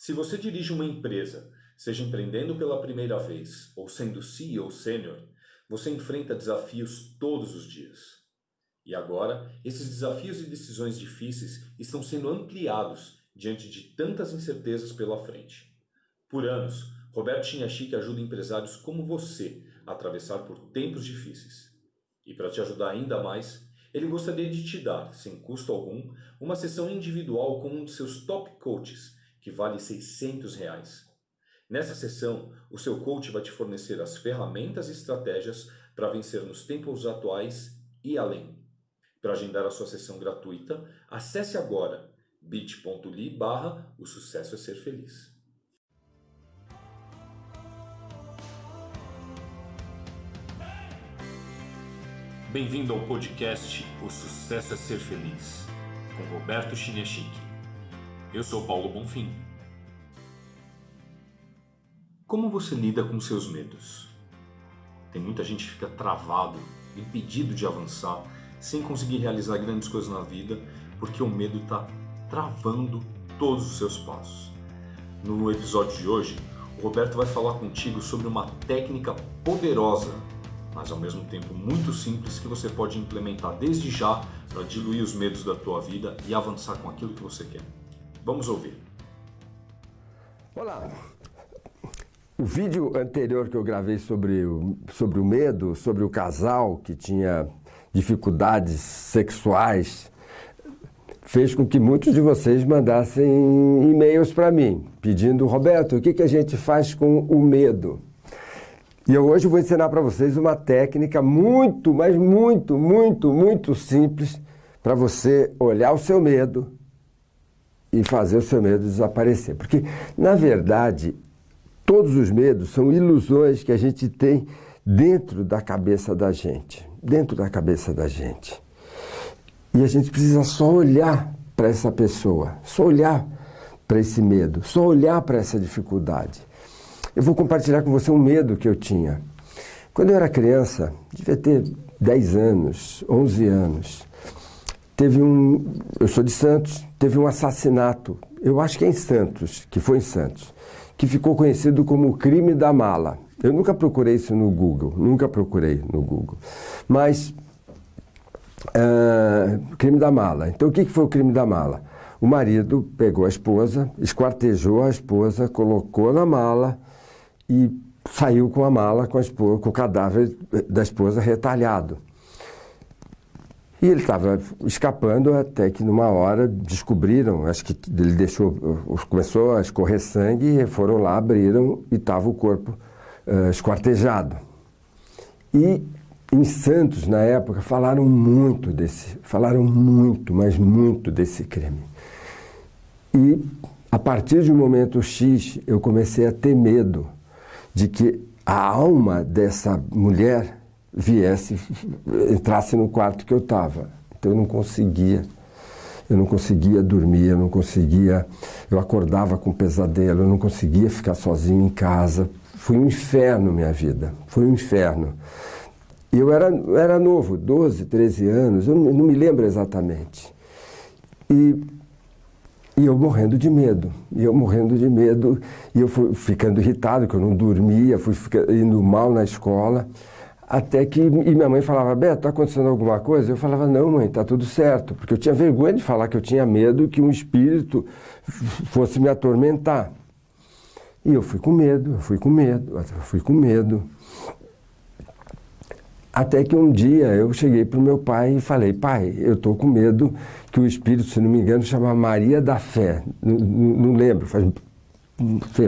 Se você dirige uma empresa, seja empreendendo pela primeira vez ou sendo CEO sênior, você enfrenta desafios todos os dias. E agora, esses desafios e decisões difíceis estão sendo ampliados diante de tantas incertezas pela frente. Por anos, Roberto Chinachique ajuda empresários como você a atravessar por tempos difíceis. E para te ajudar ainda mais, ele gostaria de te dar, sem custo algum, uma sessão individual com um de seus top coaches, que vale 600 reais. Nessa sessão, o seu coach vai te fornecer as ferramentas e estratégias para vencer nos tempos atuais e além. Para agendar a sua sessão gratuita, acesse agora bit.ly barra o sucesso é ser feliz. Bem-vindo ao podcast O Sucesso é Ser Feliz, com Roberto Chiniachique. Eu sou Paulo Bonfim. Como você lida com seus medos? Tem muita gente que fica travado, impedido de avançar, sem conseguir realizar grandes coisas na vida, porque o medo está travando todos os seus passos. No episódio de hoje, o Roberto vai falar contigo sobre uma técnica poderosa mas ao mesmo tempo muito simples que você pode implementar desde já para diluir os medos da tua vida e avançar com aquilo que você quer. Vamos ouvir. Olá. O vídeo anterior que eu gravei sobre o, sobre o medo, sobre o casal que tinha dificuldades sexuais, fez com que muitos de vocês mandassem e-mails para mim, pedindo, Roberto, o que, que a gente faz com o medo? E eu hoje vou ensinar para vocês uma técnica muito, mas muito, muito, muito simples para você olhar o seu medo e fazer o seu medo desaparecer. Porque, na verdade, todos os medos são ilusões que a gente tem dentro da cabeça da gente. Dentro da cabeça da gente. E a gente precisa só olhar para essa pessoa, só olhar para esse medo, só olhar para essa dificuldade. Eu vou compartilhar com você um medo que eu tinha. Quando eu era criança, devia ter 10 anos, 11 anos, teve um. Eu sou de Santos, teve um assassinato, eu acho que é em Santos, que foi em Santos, que ficou conhecido como o crime da mala. Eu nunca procurei isso no Google, nunca procurei no Google. Mas. Uh, crime da mala. Então, o que foi o crime da mala? O marido pegou a esposa, esquartejou a esposa, colocou na mala e saiu com a mala com, a esposa, com o cadáver da esposa retalhado. E ele estava escapando até que numa hora descobriram, acho que ele deixou, começou a escorrer sangue, e foram lá, abriram e estava o corpo uh, esquartejado. E em Santos, na época, falaram muito desse, falaram muito, mas muito desse crime. E a partir de um momento X, eu comecei a ter medo de que a alma dessa mulher viesse, entrasse no quarto que eu estava. Então eu não conseguia. Eu não conseguia dormir, eu não conseguia. Eu acordava com pesadelo, eu não conseguia ficar sozinho em casa. Foi um inferno minha vida. Foi um inferno. E eu era, era novo, 12, 13 anos, eu não me lembro exatamente. E e eu morrendo de medo, e eu morrendo de medo, e eu fui ficando irritado, que eu não dormia, fui indo mal na escola, até que e minha mãe falava, Beto, está acontecendo alguma coisa? Eu falava, não mãe, está tudo certo, porque eu tinha vergonha de falar que eu tinha medo que um espírito fosse me atormentar. E eu fui com medo, eu fui com medo, eu fui com medo. Até que um dia eu cheguei para o meu pai e falei, pai, eu estou com medo que o espírito, se não me engano, chama Maria da Fé. Não, não, não lembro, faz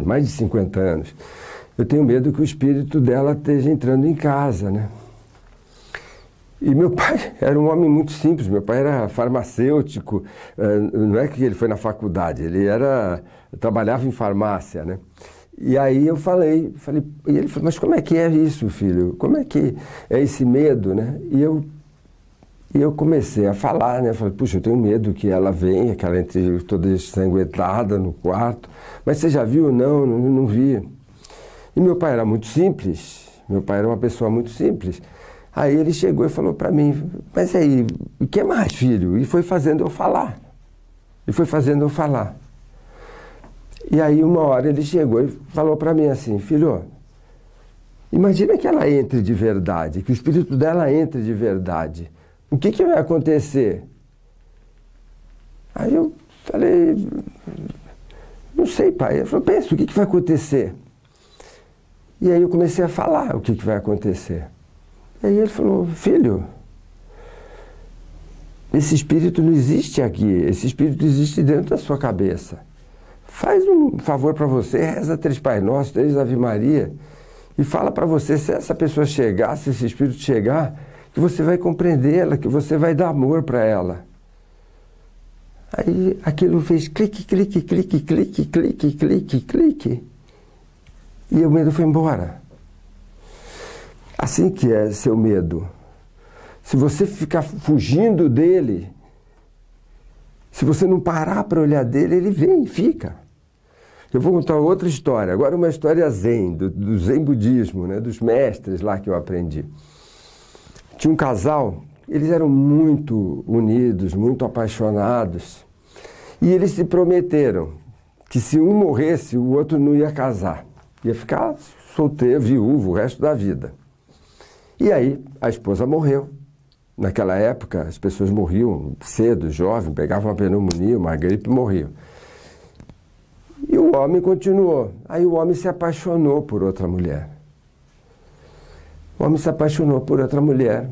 mais de 50 anos. Eu tenho medo que o espírito dela esteja entrando em casa, né? E meu pai era um homem muito simples, meu pai era farmacêutico, eh, não é que ele foi na faculdade, ele era trabalhava em farmácia, né? E aí eu falei, falei, e ele falou, mas como é que é isso, filho? Como é que é esse medo, né? E eu, e eu comecei a falar, né? Falei, puxa, eu tenho medo que ela venha, que ela entre toda ensanguentada no quarto. Mas você já viu? Não, não, não vi. E meu pai era muito simples, meu pai era uma pessoa muito simples. Aí ele chegou e falou para mim, mas aí, o que mais, filho? E foi fazendo eu falar. E foi fazendo eu falar. E aí uma hora ele chegou e falou para mim assim, filho, imagina que ela entre de verdade, que o espírito dela entre de verdade. O que, que vai acontecer? Aí eu falei, não sei, pai. Ele falou, pensa, o que, que vai acontecer? E aí eu comecei a falar o que, que vai acontecer. E aí ele falou, filho, esse espírito não existe aqui, esse espírito existe dentro da sua cabeça. Faz um favor para você, reza três Pai Nosso, três Ave Maria, e fala para você, se essa pessoa chegar, se esse espírito chegar, que você vai compreendê-la, que você vai dar amor para ela. Aí aquilo fez clique, clique, clique, clique, clique, clique, clique. E o medo foi embora. Assim que é seu medo. Se você ficar fugindo dele, se você não parar para olhar dele, ele vem e fica. Eu vou contar outra história, agora uma história zen, do, do zen budismo, né, dos mestres lá que eu aprendi. Tinha um casal, eles eram muito unidos, muito apaixonados, e eles se prometeram que se um morresse, o outro não ia casar, ia ficar solteiro, viúvo o resto da vida. E aí a esposa morreu. Naquela época, as pessoas morriam cedo, jovem, pegavam uma pneumonia, uma gripe e morriam. E o homem continuou. Aí o homem se apaixonou por outra mulher. O homem se apaixonou por outra mulher.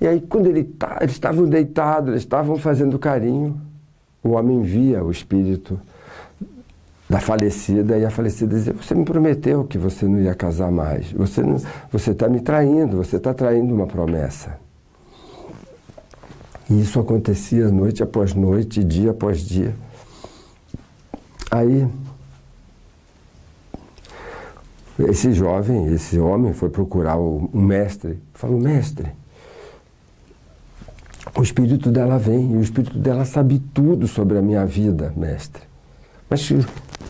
E aí, quando ele tá, eles estavam deitados, eles estavam fazendo carinho, o homem via o espírito da falecida e a falecida dizia: Você me prometeu que você não ia casar mais. Você está você tá me traindo, você está traindo uma promessa. E isso acontecia noite após noite, dia após dia. Aí, esse jovem, esse homem foi procurar o, um mestre. Falou, mestre, o espírito dela vem e o espírito dela sabe tudo sobre a minha vida, mestre. Mas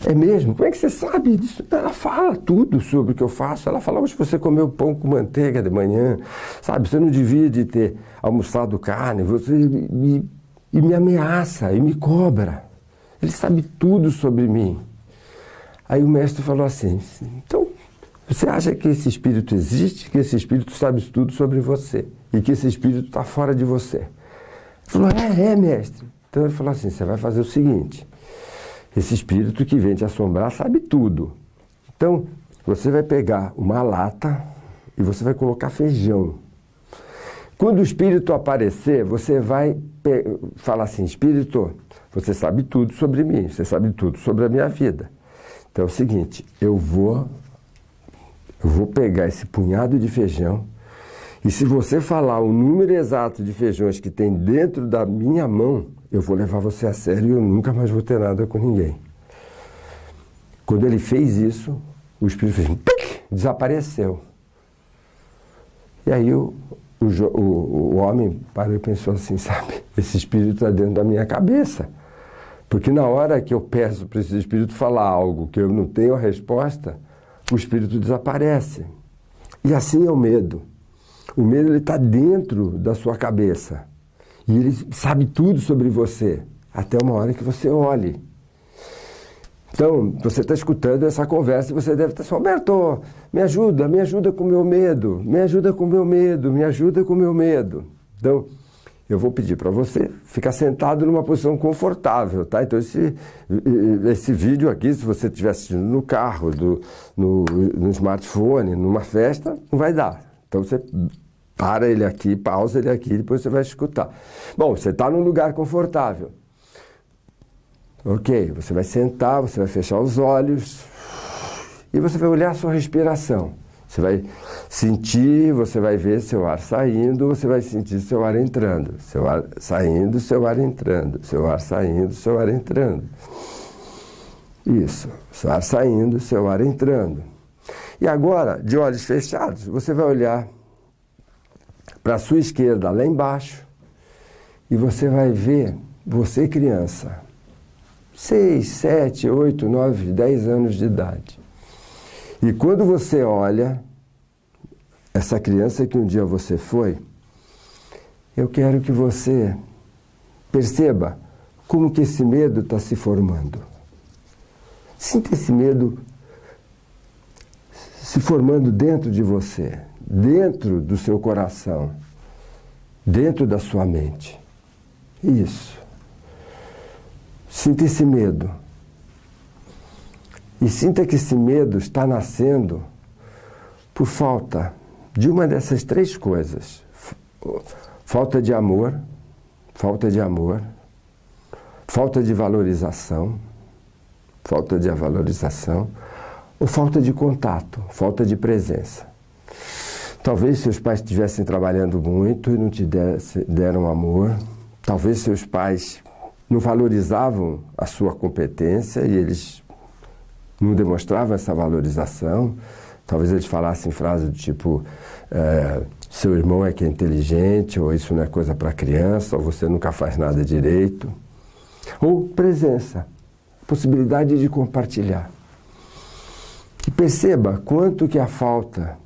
é mesmo? Como é que você sabe disso? Ela fala tudo sobre o que eu faço. Ela fala, hoje você comeu pão com manteiga de manhã, sabe? Você não devia de ter almoçado carne, você me, e me ameaça e me cobra. Ele sabe tudo sobre mim. Aí o mestre falou assim: então, você acha que esse espírito existe, que esse espírito sabe tudo sobre você e que esse espírito está fora de você? Ele falou: é, é, mestre. Então ele falou assim: você vai fazer o seguinte: esse espírito que vem te assombrar sabe tudo. Então, você vai pegar uma lata e você vai colocar feijão. Quando o espírito aparecer, você vai falar assim: Espírito, você sabe tudo sobre mim, você sabe tudo sobre a minha vida. Então é o seguinte, eu vou eu vou pegar esse punhado de feijão e se você falar o número exato de feijões que tem dentro da minha mão, eu vou levar você a sério e eu nunca mais vou ter nada com ninguém. Quando ele fez isso, o espírito fez desapareceu. E aí o, o, o, o homem parou e pensou assim, sabe, esse espírito está dentro da minha cabeça. Porque na hora que eu peço para esse espírito falar algo que eu não tenho a resposta, o espírito desaparece. E assim é o medo. O medo está dentro da sua cabeça. E ele sabe tudo sobre você, até uma hora que você olhe. Então, você está escutando essa conversa e você deve estar assim, Roberto, me ajuda, me ajuda com o meu medo, me ajuda com o meu medo, me ajuda com o meu medo. Então, eu vou pedir para você ficar sentado numa posição confortável, tá? Então esse, esse vídeo aqui, se você estiver assistindo no carro, do, no, no smartphone, numa festa, não vai dar. Então você para ele aqui, pausa ele aqui, depois você vai escutar. Bom, você está num lugar confortável. Ok, você vai sentar, você vai fechar os olhos e você vai olhar a sua respiração. Você vai sentir, você vai ver seu ar saindo, você vai sentir seu ar entrando. Seu ar saindo, seu ar entrando. Seu ar saindo, seu ar entrando. Isso. Seu ar saindo, seu ar entrando. E agora, de olhos fechados, você vai olhar para a sua esquerda, lá embaixo, e você vai ver você criança. 6, 7, 8, 9, 10 anos de idade. E quando você olha essa criança que um dia você foi, eu quero que você perceba como que esse medo está se formando. Sinta esse medo se formando dentro de você, dentro do seu coração, dentro da sua mente. Isso. Sinta esse medo. E sinta que esse medo está nascendo por falta de uma dessas três coisas: falta de amor, falta de amor, falta de valorização, falta de valorização, ou falta de contato, falta de presença. Talvez seus pais estivessem trabalhando muito e não te deram amor. Talvez seus pais não valorizavam a sua competência e eles não demonstravam essa valorização. Talvez eles falassem frases do tipo: é, seu irmão é que é inteligente, ou isso não é coisa para criança, ou você nunca faz nada direito. Ou presença, possibilidade de compartilhar. E perceba quanto que a falta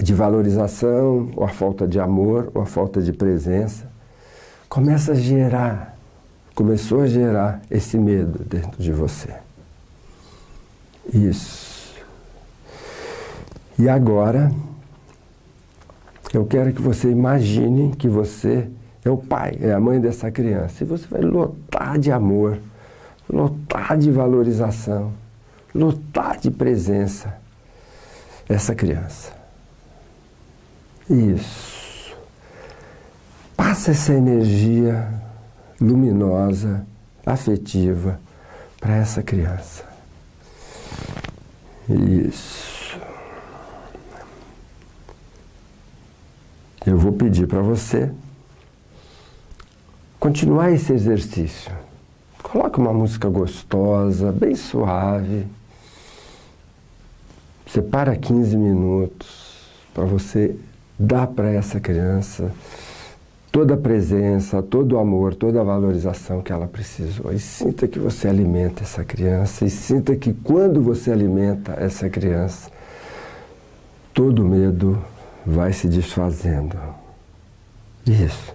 de valorização, ou a falta de amor, ou a falta de presença, começa a gerar, começou a gerar esse medo dentro de você. Isso. E agora, eu quero que você imagine que você é o pai, é a mãe dessa criança. E você vai lotar de amor, lotar de valorização, lotar de presença essa criança. Isso. Passa essa energia luminosa, afetiva para essa criança. Isso. Eu vou pedir para você continuar esse exercício. Coloque uma música gostosa, bem suave. Separa 15 minutos para você dar para essa criança toda a presença, todo o amor, toda a valorização que ela precisou. E sinta que você alimenta essa criança e sinta que quando você alimenta essa criança, todo medo vai se desfazendo. Isso.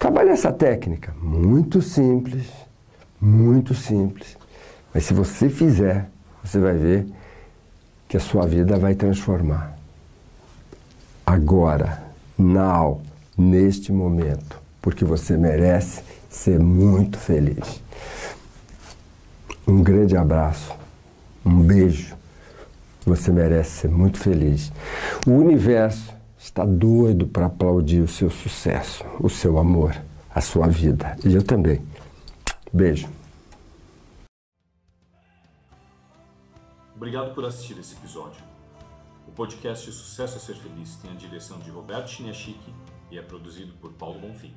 Trabalhe essa técnica, muito simples, muito simples. Mas se você fizer, você vai ver que a sua vida vai transformar. Agora, now, neste momento, porque você merece ser muito feliz. Um grande abraço, um beijo. Você merece ser muito feliz. O universo está doido para aplaudir o seu sucesso, o seu amor, a sua vida. E eu também. Beijo. Obrigado por assistir esse episódio. O podcast Sucesso a Ser Feliz tem a direção de Roberto Chiniachique e é produzido por Paulo Bonfim.